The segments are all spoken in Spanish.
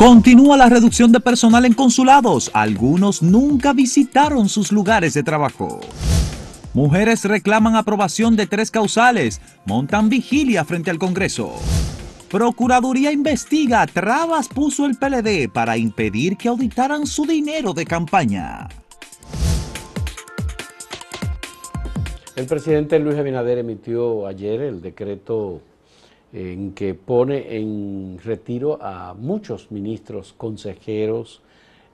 Continúa la reducción de personal en consulados. Algunos nunca visitaron sus lugares de trabajo. Mujeres reclaman aprobación de tres causales. Montan vigilia frente al Congreso. Procuraduría investiga. Trabas puso el PLD para impedir que auditaran su dinero de campaña. El presidente Luis Abinader emitió ayer el decreto en que pone en retiro a muchos ministros, consejeros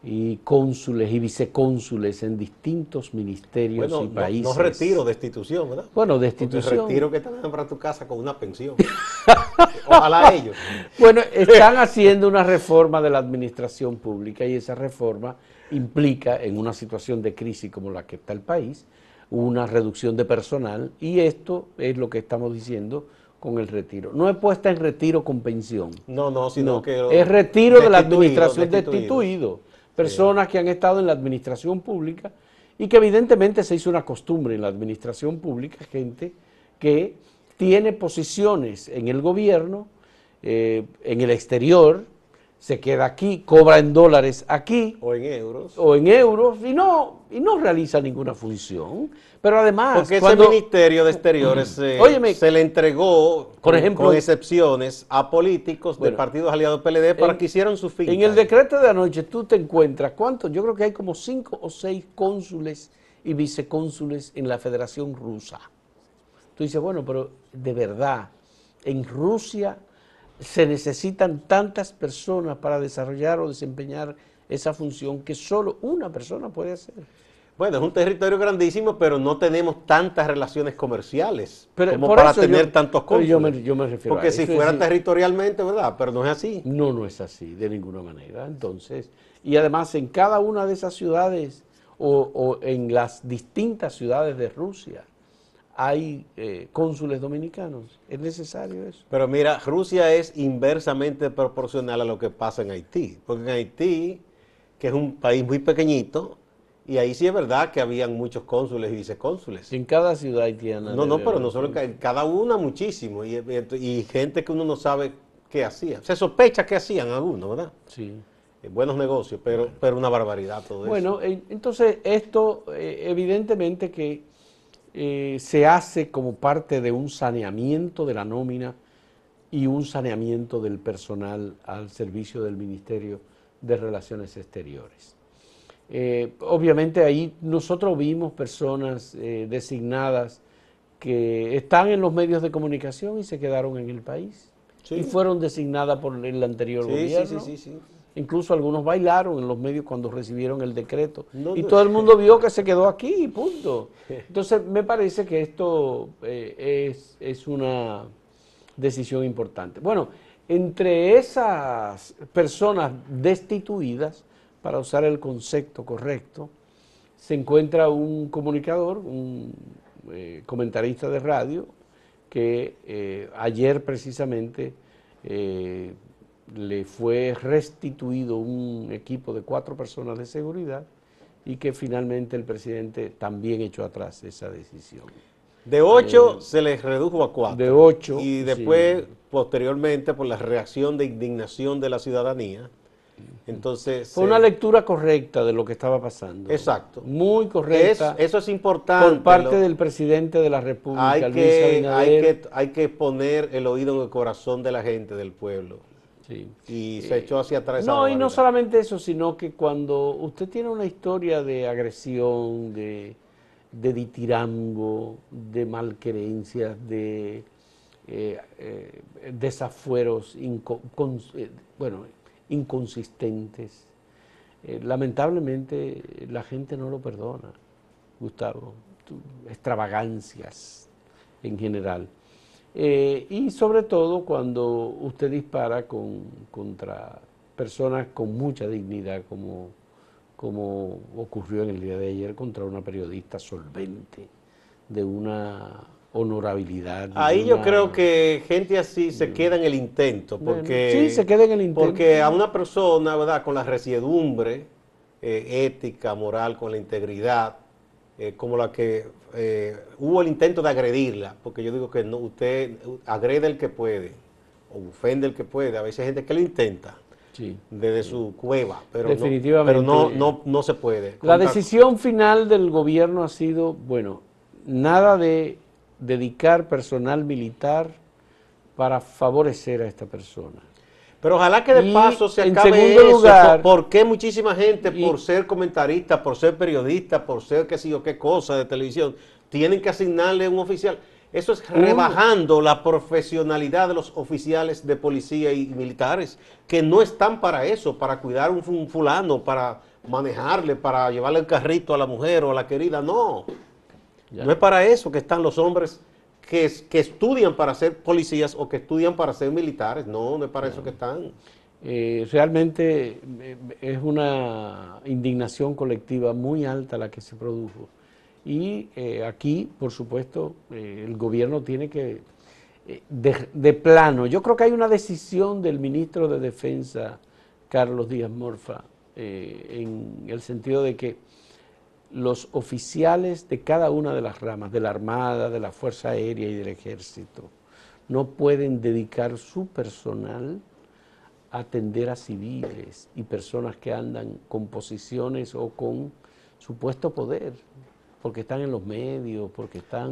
y cónsules y vicecónsules en distintos ministerios y países. No, retiro, destitución, ¿verdad? Bueno, destitución. Porque retiro que te para tu casa con una pensión. Ojalá ellos. Bueno, están haciendo una reforma de la administración pública y esa reforma implica, en una situación de crisis como la que está el país, una reducción de personal y esto es lo que estamos diciendo con el retiro. No es puesta en retiro con pensión. No, no, sino que... Es retiro de la administración destituido. Personas que han estado en la administración pública y que evidentemente se hizo una costumbre en la administración pública, gente que tiene posiciones en el gobierno, eh, en el exterior, se queda aquí, cobra en dólares aquí. O en euros. O en euros y no, y no realiza ninguna función. Pero además... Porque ese Ministerio de Exteriores se le entregó, por ejemplo, con excepciones, a políticos de partidos aliados PLD para que hicieron su fin. En el decreto de anoche tú te encuentras, ¿cuántos? Yo creo que hay como cinco o seis cónsules y vicecónsules en la Federación Rusa. Tú dices, bueno, pero de verdad, en Rusia se necesitan tantas personas para desarrollar o desempeñar esa función que solo una persona puede hacer. Bueno, es un territorio grandísimo, pero no tenemos tantas relaciones comerciales como para tener tantos cónsules. Yo me, yo me refiero Porque si fuera territorialmente, ¿verdad? Pero no es así. No, no es así, de ninguna manera. Entonces, y además en cada una de esas ciudades o, o en las distintas ciudades de Rusia, hay eh, cónsules dominicanos. ¿Es necesario eso? Pero mira, Rusia es inversamente proporcional a lo que pasa en Haití. Porque en Haití, que es un país muy pequeñito, y ahí sí es verdad que habían muchos cónsules y vicecónsules. En cada ciudad haitiana. No, no, pero no solo en cada una muchísimo. Y, y, gente que uno no sabe qué hacía. Se sospecha que hacían algunos, ¿verdad? Sí. Eh, buenos negocios, pero, pero una barbaridad todo eso. Bueno, entonces esto eh, evidentemente que eh, se hace como parte de un saneamiento de la nómina y un saneamiento del personal al servicio del Ministerio de Relaciones Exteriores. Eh, obviamente ahí nosotros vimos personas eh, designadas que están en los medios de comunicación y se quedaron en el país y fueron designadas por el anterior gobierno. Sí, sí, Incluso algunos bailaron en los medios cuando recibieron el decreto. y todo el mundo vio que se quedó aquí, punto. Entonces, me parece que esto eh, es, es, una decisión importante. Bueno, entre esas personas destituidas, para usar el concepto correcto, se encuentra un comunicador, un eh, comentarista de radio, que eh, ayer precisamente le fue restituido un equipo de cuatro personas de seguridad y que finalmente el presidente también echó atrás esa decisión. De ocho eh, se les redujo a cuatro. De ocho. Y después, posteriormente, por la reacción de indignación de la ciudadanía, entonces... Fue una lectura correcta de lo que estaba pasando. Exacto. Muy correcta. eso es importante. Por parte del presidente de la República, hay que, hay que, hay que poner el oído en el corazón de la gente, del pueblo. Y se echó hacia atrás. No, y no solamente eso, sino que cuando usted tiene una historia de agresión, de, de ditirango, de malquerencias, de eh, eh, desafueros eh, bueno, inconsistentes, lamentablemente la gente no lo perdona, Gustavo. Extravagancias en general. Eh, y sobre todo cuando usted dispara con, contra personas con mucha dignidad, como, como ocurrió en el día de ayer contra una periodista solvente, de una honorabilidad. Ahí yo creo que gente así se queda en el intento, porque... Sí, se queda en el intento. Porque a una persona, ¿verdad?, con la resiedumbre eh, ética, moral, con la integridad, eh, como la que eh, hubo el intento de agredirla, porque yo digo que no, usted agrede el que puede, o ofende el que puede, a veces hay gente que lo intenta. Sí. desde su cueva, pero, Definitivamente. No, pero no, no, no se puede. La decisión final del gobierno ha sido, bueno, nada de dedicar personal militar para favorecer a esta persona. Pero ojalá que de paso se en acabe segundo eso. lugar- ¿Por por qué muchísima gente, Y- por ser comentarista, por ser periodista, por ser qué sé yo qué cosa de televisión, tienen que asignarle un oficial? Eso es rebajando la profesionalidad de los oficiales de policía y militares, que no están para eso, para cuidar un, un fulano, para manejarle, para llevarle el carrito a la mujer o a la querida. No, Ya. no es para eso que están los hombres que, que estudian para ser policías o que estudian para ser militares. No, no es para eso que están. Eh, realmente eh, es una indignación colectiva muy alta la que se produjo. Y eh, aquí, por supuesto, eh, el gobierno tiene que, de, de plano, yo creo que hay una decisión del ministro de Defensa, Carlos Díaz Morfa, en el sentido de que los oficiales de cada una de las ramas, de la Armada, de la Fuerza Aérea y del Ejército, no pueden dedicar su personal a atender a civiles y personas que andan con posiciones o con supuesto poder, porque están en los medios, porque están...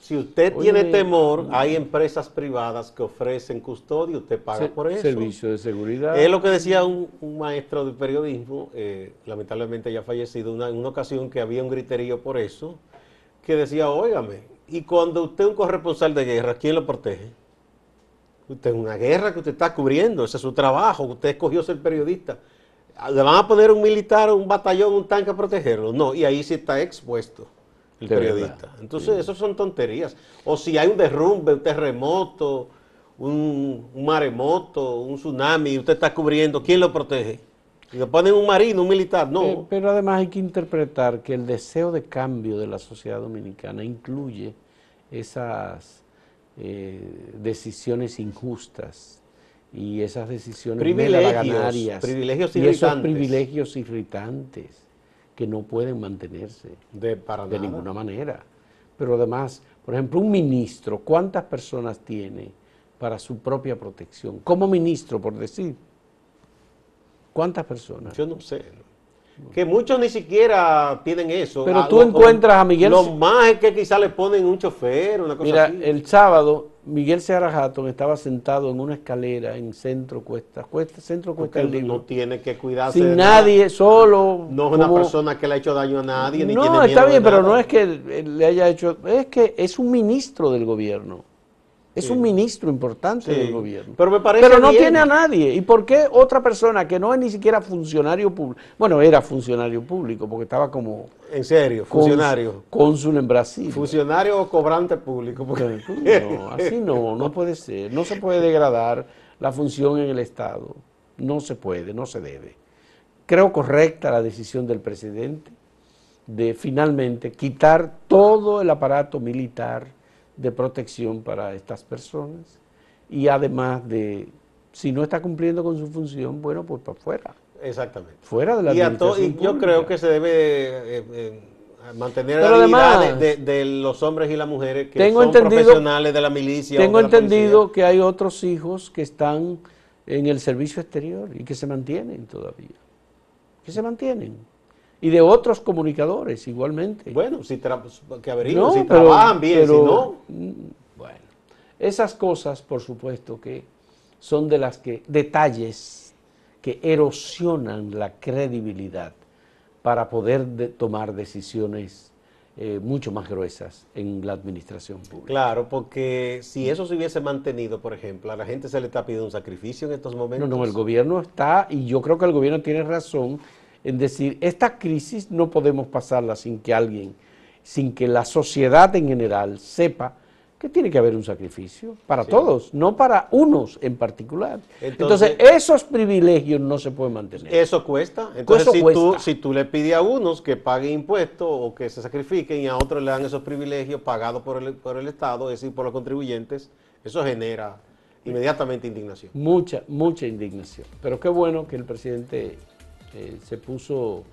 si usted Oye, tiene temor, hay empresas privadas que ofrecen custodia, usted paga por eso. Servicio de seguridad. Es lo que decía un, un maestro de periodismo, eh, lamentablemente ya fallecido, una- en una ocasión que había un griterío por eso, que decía, óigame, y cuando usted es un corresponsal de guerra, ¿quién lo protege? Usted es una guerra que usted está cubriendo, ese es su trabajo, usted escogió ser periodista. ¿Le van a poner un militar, un batallón, un tanque a protegerlo? No, y ahí sí está expuesto el De periodista. verdad, Entonces, eso son tonterías. O si hay un derrumbe, un terremoto, un, un maremoto, un tsunami, y usted está cubriendo, ¿quién lo protege? Y le ponen un marino, un militar, no. Eh, pero además hay que interpretar que el deseo de cambio de la sociedad dominicana incluye esas eh, decisiones injustas y esas decisiones Privilegios, privilegios y esos privilegios irritantes que no pueden mantenerse de para de ninguna manera. Pero además, por ejemplo, un ministro, ¿cuántas personas tiene para su propia protección? Como ministro, por decir. ¿Cuántas personas? Yo no sé. Que muchos ni siquiera tienen eso. Pero tú encuentras a Miguel- Lo más es que quizás le ponen un chofer, una cosa Mira, así. el sábado Miguel Seara Hatton estaba sentado en una escalera en Centro Cuesta, Cuesta Centro Cuesta del no tiene que cuidarse de sin nada. nadie, solo. No es una como- persona que le ha hecho daño a nadie, ni No, tiene miedo está bien, de pero nada. no es que le haya hecho, es que es un ministro del gobierno. Es Sí. un ministro importante Sí, del gobierno. pero me parece Pero no bien. tiene a nadie. ¿Y por qué otra persona que no es ni siquiera funcionario público? Bueno, era funcionario público porque estaba como En serio, funcionario. cónsul en Brasil. Funcionario o cobrante público. porque- No, así no, no puede ser. No se puede degradar la función en el Estado. No se puede, no se debe. Creo correcta la decisión del presidente de finalmente quitar todo el aparato militar de protección para estas personas y además de, si no está cumpliendo con su función, bueno, pues para afuera, Exactamente. fuera de la Y, administración y yo creo que se debe eh, eh, mantener Pero la dignidad además- de, de- los hombres y las mujeres que Tengo son entendido- profesionales de la milicia. o Tengo de entendido que hay otros hijos que están en el servicio exterior y que se mantienen todavía. Que se mantienen. Y de otros comunicadores igualmente. Bueno, si que averigüen, No, si pero- trabajan bien, pero, si no. mm, Bueno, esas cosas, por supuesto, que son de las que, detalles que erosionan la credibilidad para poder de- tomar decisiones eh, mucho más gruesas en la administración pública. Claro, porque si eso se hubiese mantenido, por ejemplo, a la gente se le está pidiendo un sacrificio en estos No, momentos. no, el gobierno está, y yo creo que el gobierno tiene razón en decir, esta crisis no podemos pasarla sin que alguien, sin que la sociedad en general sepa que tiene que haber un sacrificio para Sí. todos, no para unos en particular. Entonces- Entonces, esos privilegios no se pueden mantener. Eso cuesta. Entonces, Eso si, cuesta. Tú, si tú le pides a unos que paguen impuestos o que se sacrifiquen y a otros le dan esos privilegios pagados por el, por el Estado, es decir, por los contribuyentes, eso genera inmediatamente indignación. Mucha, mucha indignación. Pero qué bueno que el presidente eh, se puso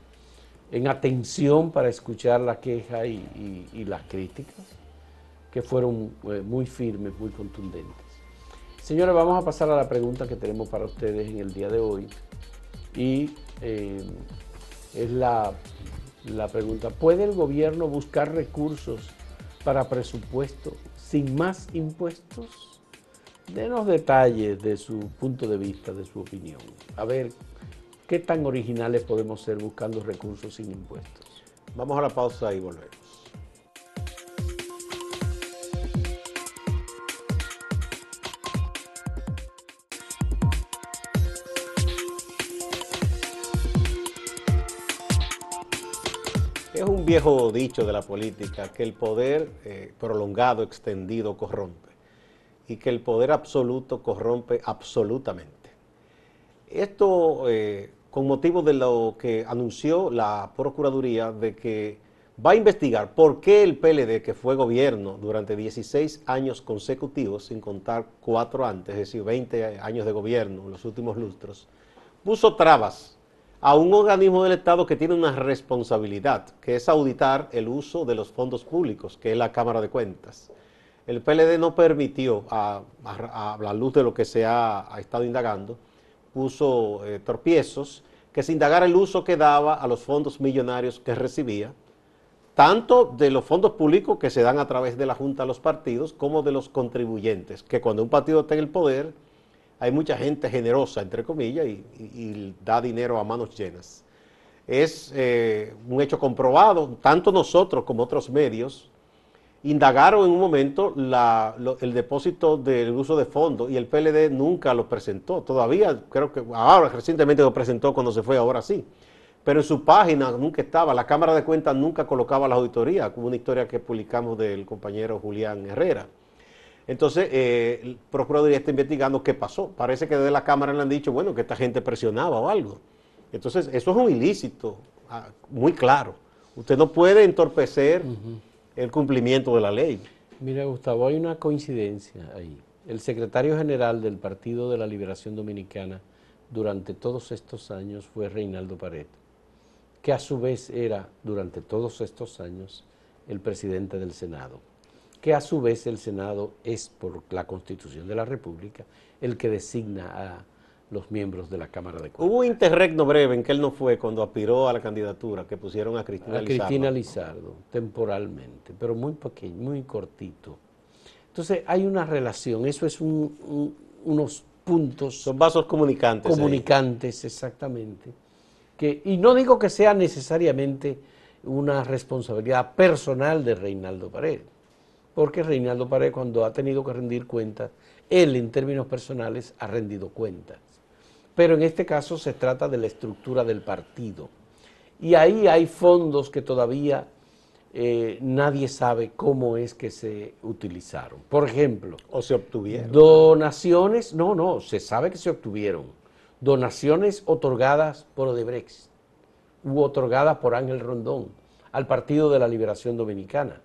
en atención para escuchar la queja y, las críticas, que fueron eh, muy firmes, muy contundentes. Señores, vamos a pasar a la pregunta que tenemos para ustedes en el día de hoy. Y eh, es la, la pregunta, ¿puede el gobierno buscar recursos para presupuesto sin más impuestos? Denos detalles de su punto de vista, de su opinión. A ver, ¿qué tan originales podemos ser buscando recursos sin impuestos? Vamos a la pausa y volvemos. Es un viejo dicho de la política que el poder eh, prolongado, extendido, corrompe y que el poder absoluto corrompe absolutamente. Esto eh, con motivo de lo que anunció la Procuraduría de que va a investigar por qué el PLD, que fue gobierno durante 16 años consecutivos, sin contar cuatro antes, es decir, 20 años de gobierno en los últimos lustros, puso trabas a un organismo del Estado que tiene una responsabilidad, que es auditar el uso de los fondos públicos, que es la Cámara de Cuentas. El PLD no permitió, a, la luz de lo que se ha, estado indagando, puso eh, tropiezos, que se indagara el uso que daba a los fondos millonarios que recibía, tanto de los fondos públicos que se dan a través de la Junta a los partidos, como de los contribuyentes, que cuando un partido está en el poder, hay mucha gente generosa, entre comillas, y, da dinero a manos llenas. Es eh, un hecho comprobado, tanto nosotros como otros medios indagaron en un momento el depósito del uso de fondos y el PLD nunca lo presentó. Todavía creo que ahora recientemente lo presentó cuando se fue, ahora sí. Pero en su página nunca estaba, la Cámara de Cuentas nunca colocaba la auditoría, como una historia que publicamos del compañero Julián Herrera. Entonces, eh, el Procuraduría está investigando qué pasó. Parece que desde la Cámara le han dicho, bueno, que esta gente presionaba o algo. Entonces, eso es un ilícito, ah, muy claro. Usted no puede entorpecer el cumplimiento de la ley. Mira, Gustavo, hay una coincidencia ahí. El secretario general del Partido de la Liberación Dominicana durante todos estos años fue Reinaldo Pared, que a su vez era durante todos estos años el presidente del Senado que a su vez el Senado es, por la Constitución de la República, el que designa a los miembros de la Cámara de Cuentas. Hubo un interregno breve en que él no fue cuando aspiró a la candidatura, que pusieron a Cristina Lizardo. A Cristina Lizardo, temporalmente, pero muy pequeño, muy cortito. Entonces hay una relación, eso es unos puntos... Son vasos comunicantes. Comunicantes, exactamente. Que, y no digo que sea necesariamente una responsabilidad personal de Reinaldo Paredes porque Reinaldo Paredes cuando ha tenido que rendir cuentas, él en términos personales ha rendido cuentas. Pero en este caso se trata de la estructura del partido. Y ahí hay fondos que todavía eh, nadie sabe cómo es que se utilizaron. Por ejemplo. O se obtuvieron. Donaciones, no, no, se sabe que se obtuvieron. Donaciones otorgadas por Odebrecht u otorgadas por Ángel Rondón al Partido de la Liberación Dominicana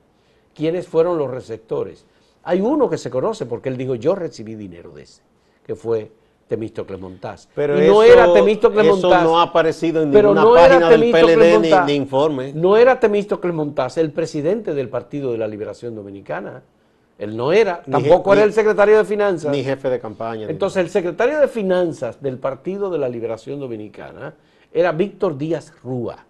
quiénes fueron los receptores. Hay uno que se conoce porque él dijo, yo recibí dinero de ese, que fue Temístocles Montaz. Pero y no era Temístocles Montaz. Eso no ha aparecido en ninguna página del PLD ni, informe. No era Temístocles Montaz, el presidente del Partido de la Liberación Dominicana. Él no era, tampoco era el secretario de Finanzas. Ni jefe de campaña. Entonces, el secretario de Finanzas del Partido de la Liberación Dominicana era Víctor Díaz Rúa.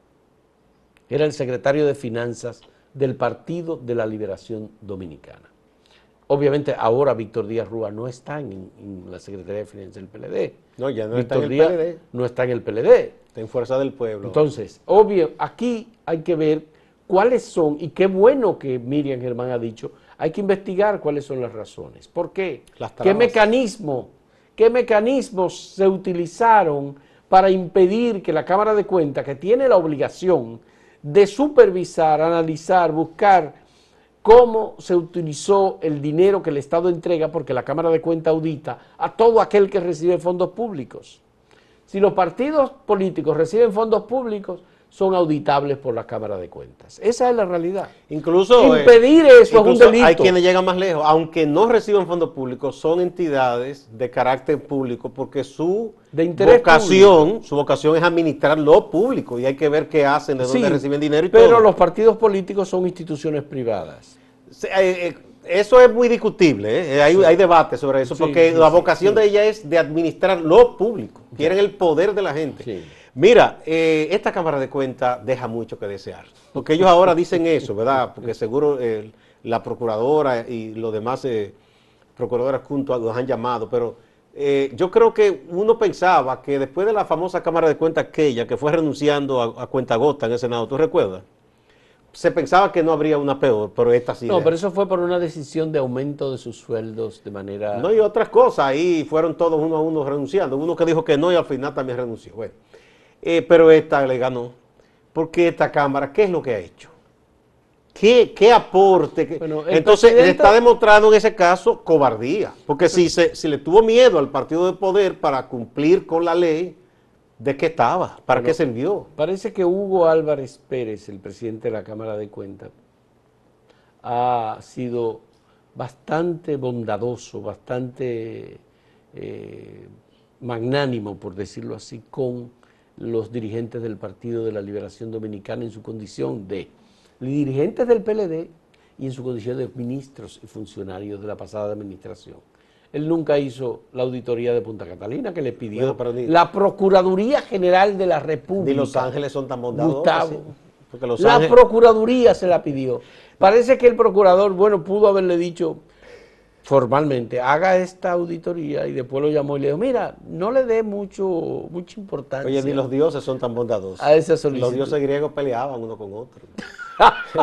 Era el secretario de Finanzas del Partido de la Liberación Dominicana. Obviamente ahora Víctor Díaz Rúa no está en, la Secretaría de Finanzas del PLD. No, ya no está en el PLD. No está en el PLD. Está en Fuerza del Pueblo. Entonces, obvio, aquí hay que ver cuáles son, y qué bueno que Miriam Germán ha dicho, hay que investigar cuáles son las razones. ¿Por qué? ¿Qué mecanismo, qué mecanismos se utilizaron para impedir que la Cámara de Cuentas, que tiene la obligación de supervisar, analizar, buscar cómo se utilizó el dinero que el Estado entrega, porque la Cámara de Cuentas audita a todo aquel que recibe fondos públicos. Si los partidos políticos reciben fondos públicos, son auditables por la Cámara de Cuentas. Esa es la realidad. Incluso eh, impedir eso es un delito. Hay quienes llegan más lejos, aunque no reciban fondos públicos, son entidades de carácter público porque su vocación, su vocación es administrar lo público y hay que ver qué hacen, de dónde reciben dinero y pero todo. Pero los partidos políticos son instituciones privadas. Eh, eh, eso es muy discutible, ¿eh? hay, hay debate sobre eso, Sí, porque sí, la vocación de ella es de administrar lo público, quieren el poder de la gente. Mira, eh, esta Cámara de Cuentas deja mucho que desear, porque ellos ahora dicen eso, ¿verdad? Porque seguro eh, la procuradora y los demás eh, procuradoras juntos los han llamado, pero eh, yo creo que uno pensaba que después de la famosa Cámara de Cuentas aquella, que fue renunciando a, a cuentagota en el Senado, ¿tú recuerdas? Se pensaba que no habría una peor, pero esta sí. No, pero eso fue por una decisión de aumento de sus sueldos de manera... No, y otras cosas, ahí fueron todos uno a uno renunciando. Uno que dijo que no y al final también renunció. Bueno, eh, pero esta le ganó. Porque esta Cámara, ¿qué es lo que ha hecho? ¿Qué, qué aporte? ¿Qué- Bueno, el Entonces, le está demostrando en ese caso cobardía. Porque si, se, si le tuvo miedo al partido de poder para cumplir con la ley, ¿de qué estaba? ¿Para Bueno, qué sirvió? Parece que Hugo Álvarez Pérez, el presidente de la Cámara de Cuentas, ha sido bastante bondadoso, bastante eh, magnánimo, por decirlo así, con los dirigentes del Partido de la Liberación Dominicana en su condición de dirigentes del PLD y en su condición de ministros y funcionarios de la pasada administración. Él nunca hizo la auditoría de Punta Catalina que le pidió Bueno, pero ni- la Procuraduría General de la República. Ni Los Ángeles son tan bondadosos. Gustavo. ¿sí? Porque Los la Ángeles- Procuraduría se la pidió. Parece que el procurador, bueno, pudo haberle dicho formalmente, haga esta auditoría y después lo llamó y le dijo, mira, no le dé mucho, mucha importancia Oye, ni los dioses son tan bondadosos. a esa solicitud. Los dioses griegos peleaban uno con otro.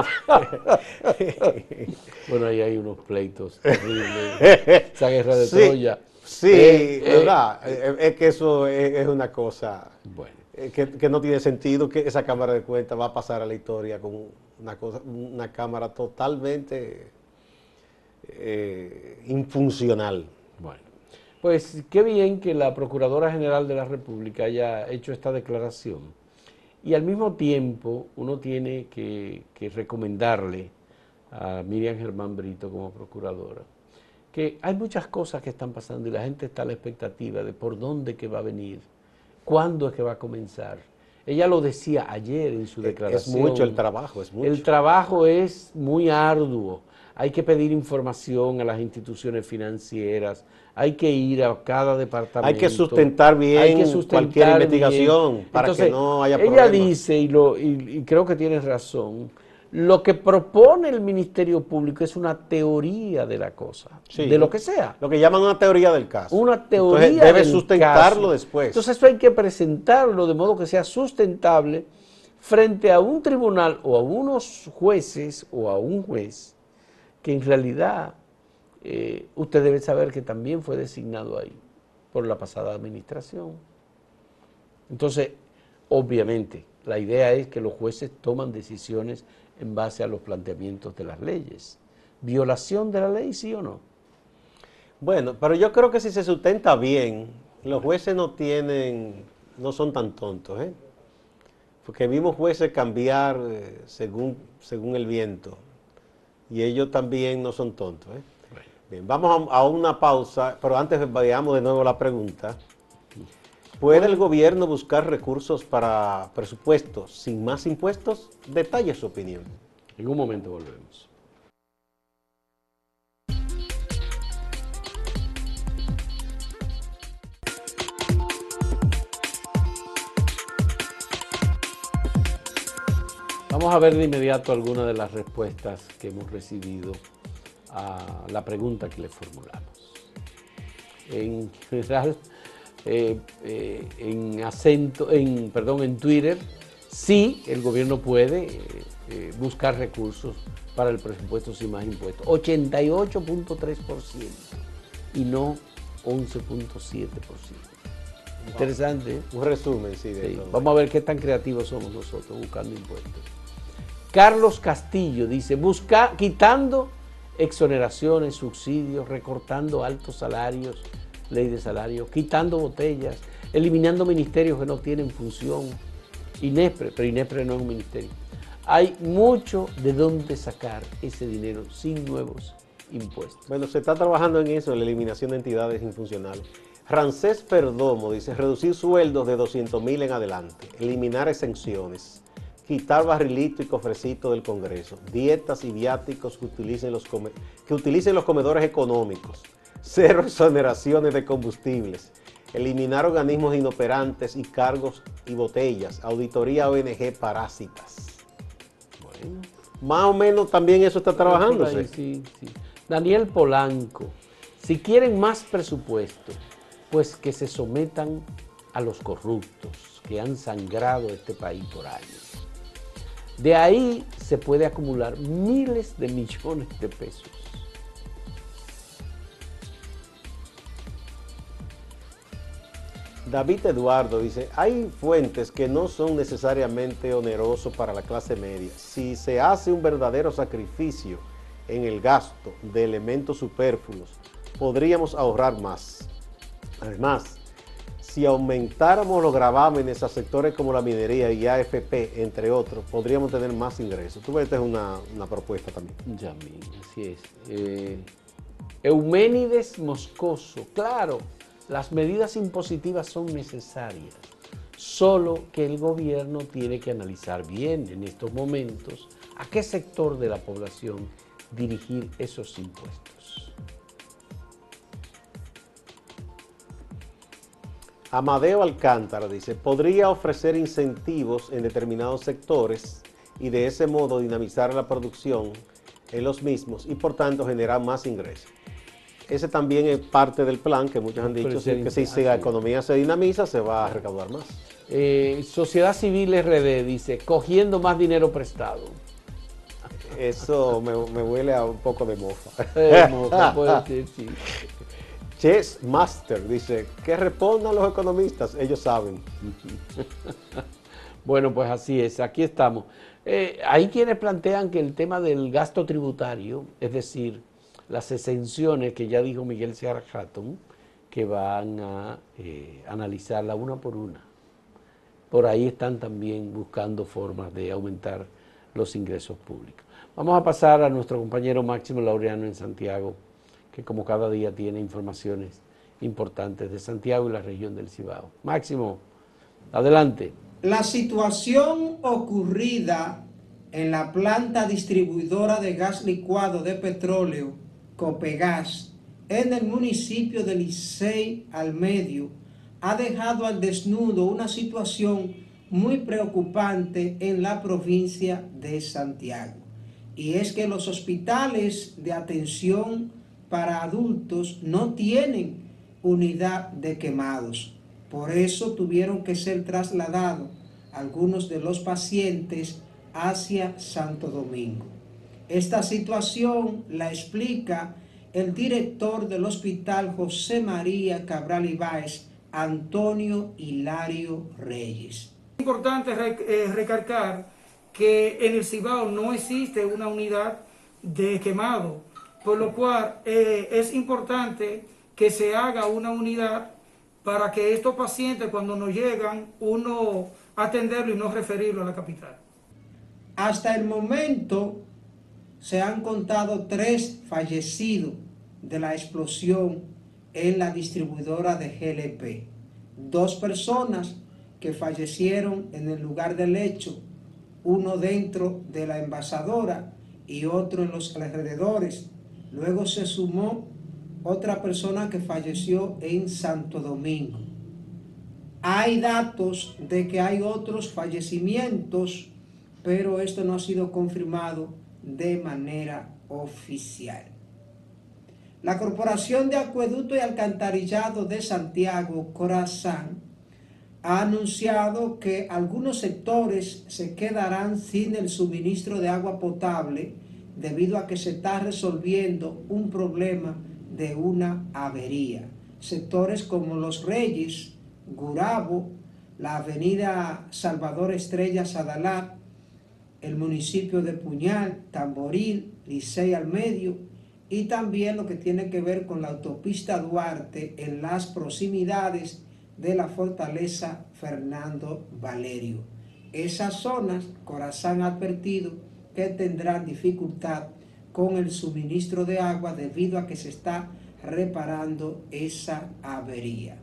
Bueno, ahí hay unos pleitos terribles. Esa guerra de Sí, Troya. Sí, Eh, eh, ¿verdad? Eh, es que eso es, una cosa Bueno, eh, que, que no tiene sentido que esa Cámara de Cuentas va a pasar a la historia con una, cosa, una Cámara totalmente eh, infuncional. bueno. Pues qué bien que la Procuradora General de la República haya hecho esta declaración. Y al mismo tiempo uno tiene que, que recomendarle a Miriam Germán Brito como procuradora que hay muchas cosas que están pasando y la gente está a la expectativa de por dónde que va a venir, cuándo es que va a comenzar. Ella lo decía ayer en su Eh, Es declaración. mucho el trabajo, es mucho. El trabajo es muy arduo. Hay que pedir información a las instituciones financieras, hay que ir a cada departamento. Hay que sustentar bien cualquier investigación bien. para que no haya Ella problemas. dice, y, lo, y, y creo que tienes razón, lo que propone el Ministerio Público es una teoría de la cosa, Sí. de lo que sea. Lo que llaman una teoría del caso. Una teoría Entonces, debe del sustentarlo caso. después. Entonces eso hay que presentarlo de modo que sea sustentable frente a un tribunal o a unos jueces o a un juez que en realidad eh, usted debe saber que también fue designado ahí por la pasada administración. Entonces, obviamente, la idea es que los jueces toman decisiones en base a los planteamientos de las leyes. ¿Violación de la ley, sí o no? Bueno, pero yo creo que si se sustenta bien, los jueces no tienen, no son tan tontos, ¿eh? Porque vimos jueces cambiar eh, según, según el viento. Y ellos también no son tontos, ¿eh? Bien, vamos a, a una pausa, pero antes veamos de nuevo la pregunta. ¿Puede el gobierno buscar recursos para presupuestos sin más impuestos? Detalle su opinión. En un momento volvemos. Vamos a ver de inmediato algunas de las respuestas que hemos recibido a la pregunta que le formulamos. En general, eh, eh, en acento, en, perdón, en Twitter, sí, el gobierno puede eh, buscar recursos para el presupuesto sin más impuestos. 88.3% y no 11.7%. Interesante. Un resumen, sí, de Sí. Vamos a ver qué tan creativos somos nosotros buscando impuestos. Carlos Castillo dice, busca, quitando exoneraciones, subsidios, recortando altos salarios, ley de salarios, quitando botellas, eliminando ministerios que no tienen función. INESPRE, pero INESPRE no es un ministerio. Hay mucho de dónde sacar ese dinero sin nuevos impuestos. Bueno, se está trabajando en eso, en la eliminación de entidades infuncionales. Rancés Perdomo dice, reducir sueldos de 200 mil en adelante, eliminar exenciones, quitar barrilito y cofrecito del Congreso, dietas y viáticos que utilicen los, que utilicen los comedores económicos, cero exoneraciones de combustibles, eliminar organismos inoperantes y cargos y botellas, auditoría ONG parásitas. Bueno, más o menos también eso está trabajándose. Sí, sí. Daniel Polanco, si quieren más presupuesto, pues que se sometan a los corruptos que han sangrado este país por años. De ahí se puede acumular miles de millones de pesos. David Eduardo dice, hay fuentes que no son necesariamente onerosos para la clase media. Si se hace un verdadero sacrificio en el gasto de elementos superfluos, podríamos ahorrar más. Además, si aumentáramos los gravámenes a sectores como la minería y AFP, entre otros, podríamos tener más ingresos. Tú ves, esta es una, propuesta también. Ya, así es. Eh, Euménides Moscoso, claro, las medidas impositivas son necesarias, solo que el gobierno tiene que analizar bien en estos momentos a qué sector de la población dirigir esos impuestos. Amadeo Alcántara dice, podría ofrecer incentivos en determinados sectores y de ese modo dinamizar la producción en los mismos y por tanto generar más ingresos. Ese también es parte del plan que muchos han dicho, que si la economía se dinamiza se va a recaudar más. Eh, Sociedad Civil RD dice, cogiendo más dinero prestado. Eso me, huele a un poco de mofa. Eh, mofa puede sí. Chess Master dice, que respondan los economistas, ellos saben. bueno, pues así es, aquí estamos. Eh, hay quienes plantean que el tema del gasto tributario, es decir, las exenciones que ya dijo Miguel Seara Hatton, que van a eh, analizarla una por una. Por ahí están también buscando formas de aumentar los ingresos públicos. Vamos a pasar a nuestro compañero Máximo Laureano en Santiago que como cada día tiene informaciones importantes de Santiago y la región del Cibao. Máximo, adelante. La situación ocurrida en la planta distribuidora de gas licuado de petróleo, Copegas, en el municipio de Licey al Medio, ha dejado al desnudo una situación muy preocupante en la provincia de Santiago. Y es que los hospitales de atención para adultos no tienen unidad de quemados. Por eso tuvieron que ser trasladados algunos de los pacientes hacia Santo Domingo. Esta situación la explica el director del Hospital José María Cabral Ibáez, Antonio Hilario Reyes. Es importante eh, recargar que en el Cibao no existe una unidad de quemado por lo cual eh, es importante que se haga una unidad para que estos pacientes cuando nos llegan, uno atenderlo y no referirlo a la capital. Hasta el momento se han contado tres fallecidos de la explosión en la distribuidora de GLP. Dos personas que fallecieron en el lugar del hecho, uno dentro de la envasadora y otro en los alrededores Luego se sumó otra persona que falleció en Santo Domingo. Hay datos de que hay otros fallecimientos, pero esto no ha sido confirmado de manera oficial. La Corporación de Acueducto y Alcantarillado de Santiago, Corazán, ha anunciado que algunos sectores se quedarán sin el suministro de agua potable debido a que se está resolviendo un problema de una avería. Sectores como Los Reyes, Gurabo, la avenida Salvador Estrella Sadalá, el municipio de Puñal, Tamboril, Licey al medio y también lo que tiene que ver con la autopista Duarte en las proximidades de la fortaleza Fernando Valerio. Esas zonas, Corazán ha advertido, tendrán dificultad con el suministro de agua debido a que se está reparando esa avería.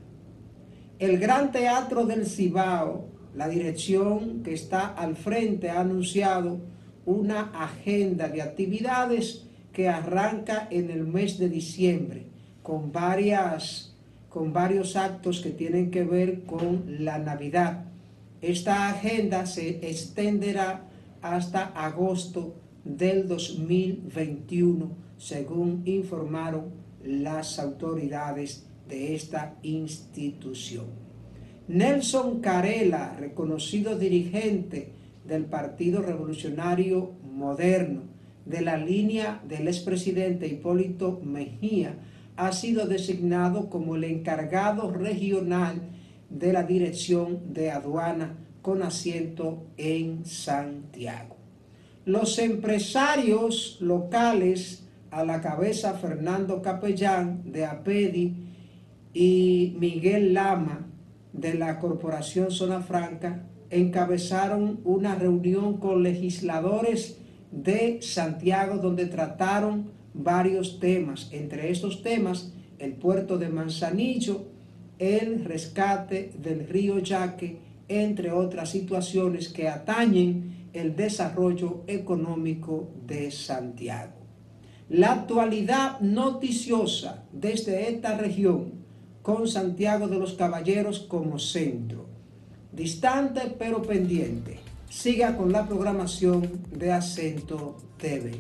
El Gran Teatro del Cibao, la dirección que está al frente ha anunciado una agenda de actividades que arranca en el mes de diciembre con, varias, con varios actos que tienen que ver con la Navidad. Esta agenda se extenderá hasta agosto del 2021, según informaron las autoridades de esta institución. Nelson Carela, reconocido dirigente del Partido Revolucionario Moderno, de la línea del expresidente Hipólito Mejía ha sido designado como el encargado regional de la Dirección de Aduana con asiento en Santiago. Los empresarios locales, a la cabeza Fernando Capellán de APEDI y Miguel Lama de la Corporación Zona Franca, encabezaron una reunión con legisladores de Santiago donde trataron varios temas. Entre estos temas, el puerto de Manzanillo, el rescate del río Yaque, entre otras situaciones que atañen el desarrollo económico de Santiago. La actualidad noticiosa desde esta región con Santiago de los Caballeros como centro. Distante pero pendiente siga con la programación de Acento TV.